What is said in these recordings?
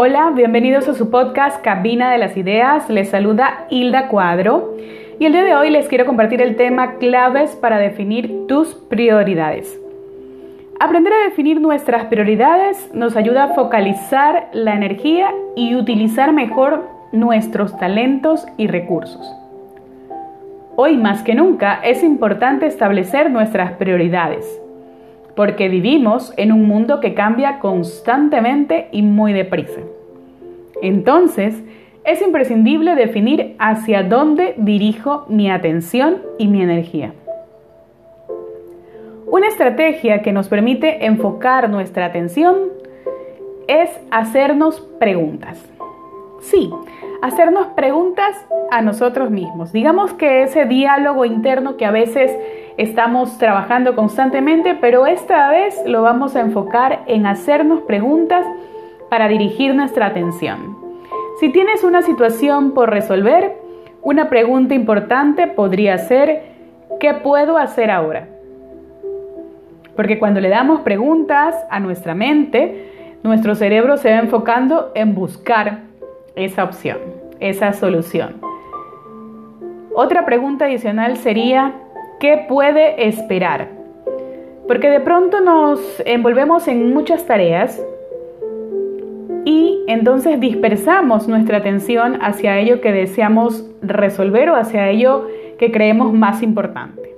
Hola, bienvenidos a su podcast Cabina de las Ideas. Les saluda Hilda Cuadro y el día de hoy les quiero compartir el tema claves para definir tus prioridades. Aprender a definir nuestras prioridades nos ayuda a focalizar la energía y utilizar mejor nuestros talentos y recursos. Hoy más que nunca es importante establecer nuestras prioridades porque vivimos en un mundo que cambia constantemente y muy deprisa. Entonces, es imprescindible definir hacia dónde dirijo mi atención y mi energía. Una estrategia que nos permite enfocar nuestra atención es hacernos preguntas. Sí, hacernos preguntas a nosotros mismos. Digamos que ese diálogo interno que a veces estamos trabajando constantemente, pero esta vez lo vamos a enfocar en hacernos preguntas para dirigir nuestra atención. Si tienes una situación por resolver, una pregunta importante podría ser, ¿qué puedo hacer ahora? Porque cuando le damos preguntas a nuestra mente, nuestro cerebro se va enfocando en buscar esa opción, esa solución. Otra pregunta adicional sería, ¿qué puede esperar? Porque de pronto nos envolvemos en muchas tareas y entonces dispersamos nuestra atención hacia ello que deseamos resolver o hacia ello que creemos más importante.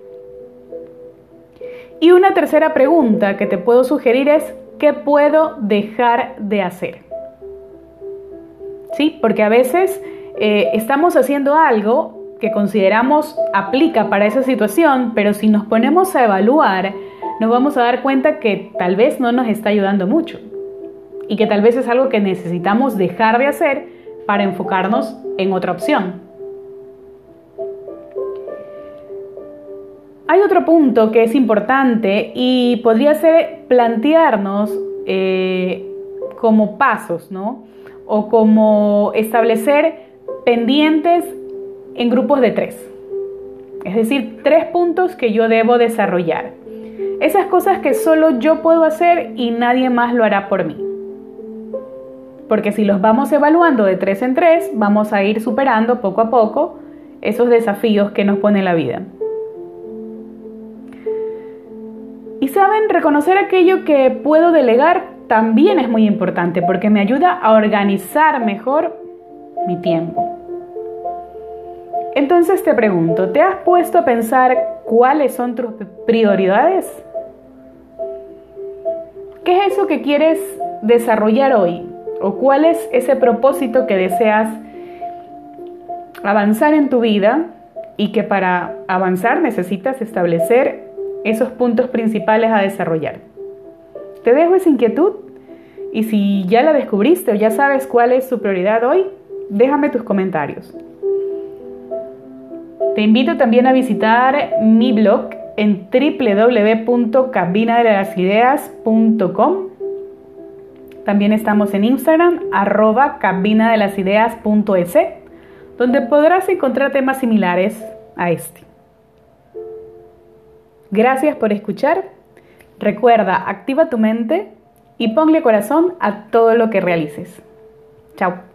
Y una tercera pregunta que te puedo sugerir es, ¿qué puedo dejar de hacer? ¿sí? Porque a veces eh, estamos haciendo algo que consideramos aplica para esa situación, pero si nos ponemos a evaluar, nos vamos a dar cuenta que tal vez no nos está ayudando mucho y que tal vez es algo que necesitamos dejar de hacer para enfocarnos en otra opción. Hay otro punto que es importante y podría ser plantearnos eh, como pasos, ¿no? o como establecer pendientes en grupos de tres. Es decir, tres puntos que yo debo desarrollar. Esas cosas que solo yo puedo hacer y nadie más lo hará por mí. Porque si los vamos evaluando de tres en tres, vamos a ir superando poco a poco esos desafíos que nos pone la vida. Y saben, reconocer aquello que puedo delegar también es muy importante porque me ayuda a organizar mejor mi tiempo. Entonces te pregunto, ¿te has puesto a pensar cuáles son tus prioridades? ¿Qué es eso que quieres desarrollar hoy? ¿O cuál es ese propósito que deseas avanzar en tu vida y que para avanzar necesitas establecer esos puntos principales a desarrollar? Te dejo esa inquietud y si ya la descubriste o ya sabes cuál es su prioridad hoy, déjame tus comentarios. Te invito también a visitar mi blog en www.cabinadelasideas.com. También estamos en Instagram, arroba cabinadelasideas.es, donde podrás encontrar temas similares a este. Gracias por escuchar Recuerda, activa tu mente y ponle corazón a todo lo que realices. Chao.